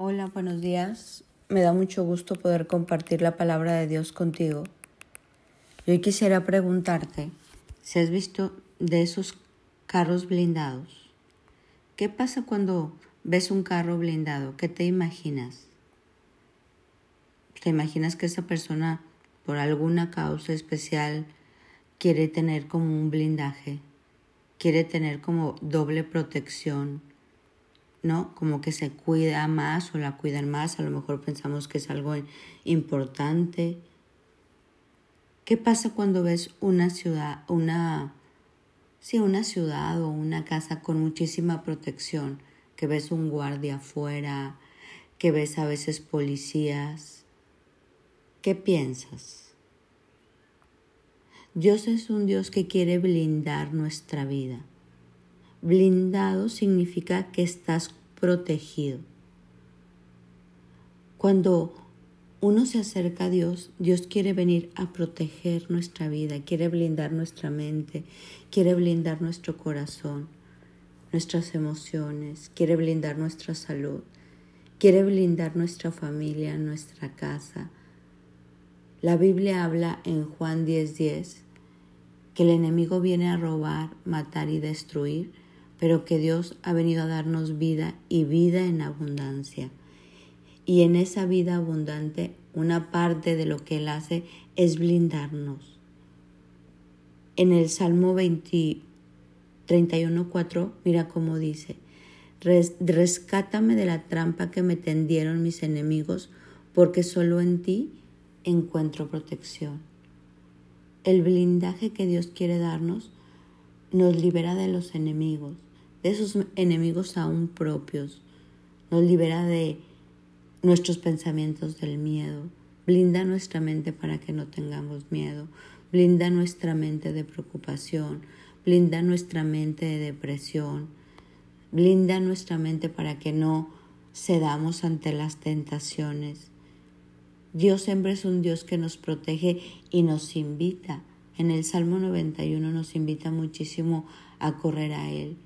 Hola, buenos días. Me da mucho gusto poder compartir la palabra de Dios contigo. Yo quisiera preguntarte si has visto de esos carros blindados. ¿Qué pasa cuando ves un carro blindado? ¿Qué te imaginas? ¿Te imaginas que esa persona, por alguna causa especial, quiere tener como un blindaje? Quiere tener como doble protección ¿no? Como que se cuida más o la cuidan más, a lo mejor pensamos que es algo importante. ¿Qué pasa cuando ves una ciudad, una, sí, una ciudad o una casa con muchísima protección? Que ves un guardia afuera, que ves a veces policías. ¿Qué piensas? Dios es un Dios que quiere blindar nuestra vida. Blindado significa que estás protegido. Cuando uno se acerca a Dios, Dios quiere venir a proteger nuestra vida, quiere blindar nuestra mente, quiere blindar nuestro corazón, nuestras emociones, quiere blindar nuestra salud, quiere blindar nuestra familia, nuestra casa. La Biblia habla en Juan 10:10 10, que el enemigo viene a robar, matar y destruir, pero que Dios ha venido a darnos vida y vida en abundancia. Y en esa vida abundante, una parte de lo que Él hace es blindarnos. En el Salmo 31.4, mira cómo dice, rescátame de la trampa que me tendieron mis enemigos, porque solo en ti encuentro protección. El blindaje que Dios quiere darnos nos libera de los enemigos, de esos enemigos aún propios, nos libera de nuestros pensamientos del miedo, blinda nuestra mente para que no tengamos miedo, blinda nuestra mente de preocupación, blinda nuestra mente de depresión, blinda nuestra mente para que no cedamos ante las tentaciones. Dios siempre es un Dios que nos protege y nos invita. En el Salmo 91 nos invita muchísimo a correr a Él.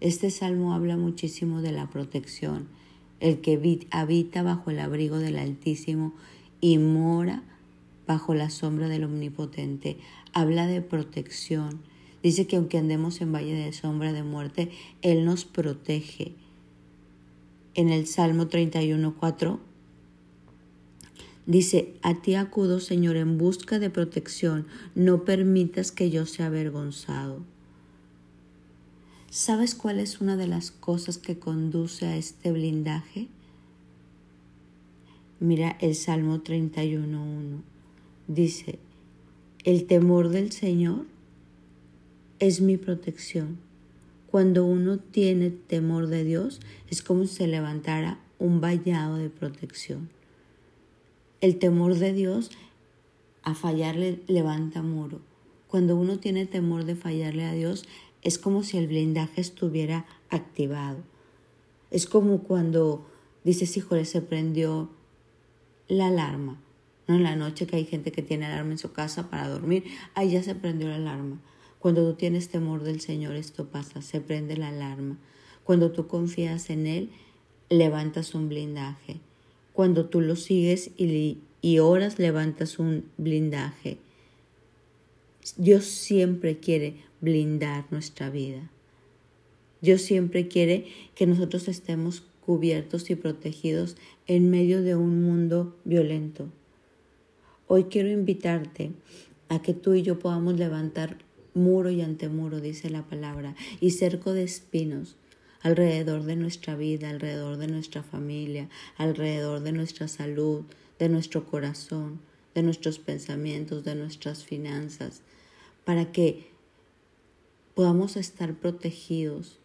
Este salmo habla muchísimo de la protección, el que habita bajo el abrigo del Altísimo y mora bajo la sombra del Omnipotente. Habla de protección. Dice que aunque andemos en valle de sombra de muerte, Él nos protege. En el Salmo 31.4 dice, a ti acudo, Señor, en busca de protección, no permitas que yo sea avergonzado. ¿Sabes cuál es una de las cosas que conduce a este blindaje? Mira el Salmo 31.1. Dice, el temor del Señor es mi protección. Cuando uno tiene temor de Dios, es como si se levantara un vallado de protección. El temor de Dios a fallarle levanta muro. Cuando uno tiene temor de fallarle a Dios, es como si el blindaje estuviera activado. Es como cuando dices, híjole, se prendió la alarma. ¿no? En la noche que hay gente que tiene alarma en su casa para dormir, ahí ya se prendió la alarma. Cuando tú tienes temor del Señor, esto pasa, se prende la alarma. Cuando tú confías en Él, levantas un blindaje. Cuando tú lo sigues y, y oras, levantas un blindaje. Dios siempre quiere blindar nuestra vida. Dios siempre quiere que nosotros estemos cubiertos y protegidos en medio de un mundo violento. Hoy quiero invitarte a que tú y yo podamos levantar muro y antemuro, dice la palabra, y cerco de espinos alrededor de nuestra vida, alrededor de nuestra familia, alrededor de nuestra salud, de nuestro corazón, de nuestros pensamientos, de nuestras finanzas, para que podamos estar protegidos,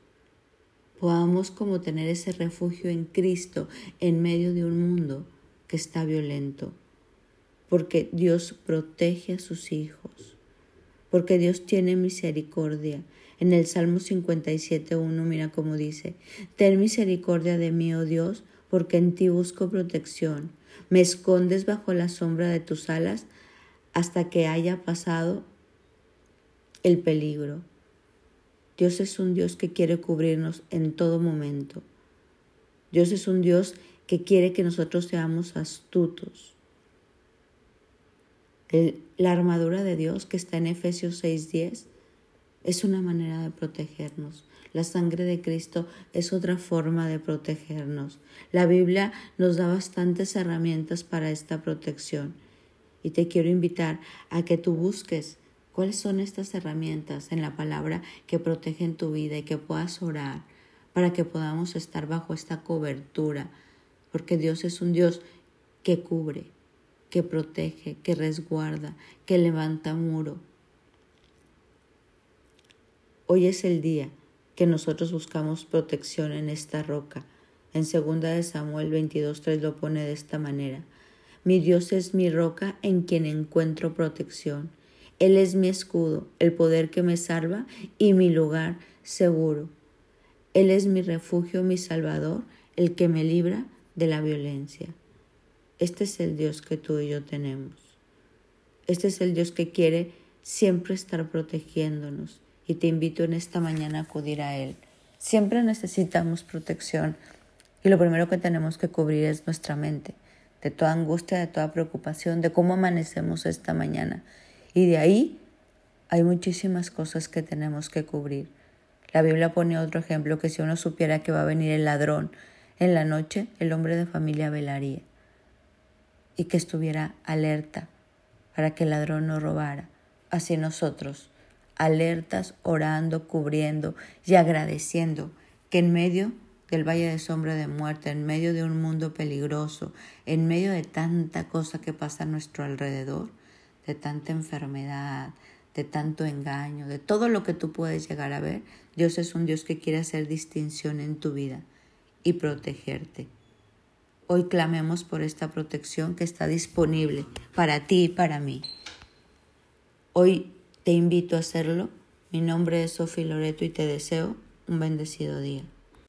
podamos como tener ese refugio en Cristo en medio de un mundo que está violento, porque Dios protege a sus hijos, porque Dios tiene misericordia. En el Salmo 57.1 mira cómo dice, Ten misericordia de mí, oh Dios, porque en ti busco protección. Me escondes bajo la sombra de tus alas hasta que haya pasado el peligro. Dios es un Dios que quiere cubrirnos en todo momento. Dios es un Dios que quiere que nosotros seamos astutos. la armadura de Dios que está en Efesios 6:10 es una manera de protegernos. La sangre de Cristo es otra forma de protegernos. La Biblia nos da bastantes herramientas para esta protección. Y te quiero invitar a que tú busques cuáles son estas herramientas en la palabra que protegen tu vida y que puedas orar para que podamos estar bajo esta cobertura. Porque Dios es un Dios que cubre, que protege, que resguarda, que levanta muro, Hoy es el día que nosotros buscamos protección en esta roca. En 2 de Samuel 22.3 lo pone de esta manera. Mi Dios es mi roca en quien encuentro protección. Él es mi escudo, el poder que me salva y mi lugar seguro. Él es mi refugio, mi salvador, el que me libra de la violencia. Este es el Dios que tú y yo tenemos. Este es el Dios que quiere siempre estar protegiéndonos y te invito en esta mañana a acudir a Él. Siempre necesitamos protección y lo primero que tenemos que cubrir es nuestra mente, de toda angustia, de toda preocupación, de cómo amanecemos esta mañana. Y de ahí hay muchísimas cosas que tenemos que cubrir. La Biblia pone otro ejemplo que si uno supiera que va a venir el ladrón en la noche, el hombre de familia velaría y que estuviera alerta para que el ladrón no robara. Así nosotros alertas, orando, cubriendo y agradeciendo que en medio del valle de sombra de muerte, en medio de un mundo peligroso, en medio de tanta cosa que pasa a nuestro alrededor, de tanta enfermedad, de tanto engaño, de todo lo que tú puedes llegar a ver, Dios es un Dios que quiere hacer distinción en tu vida y protegerte. Hoy clamemos por esta protección que está disponible para ti y para mí. Hoy te invito a hacerlo. Mi nombre es Sofi Loreto y te deseo un bendecido día.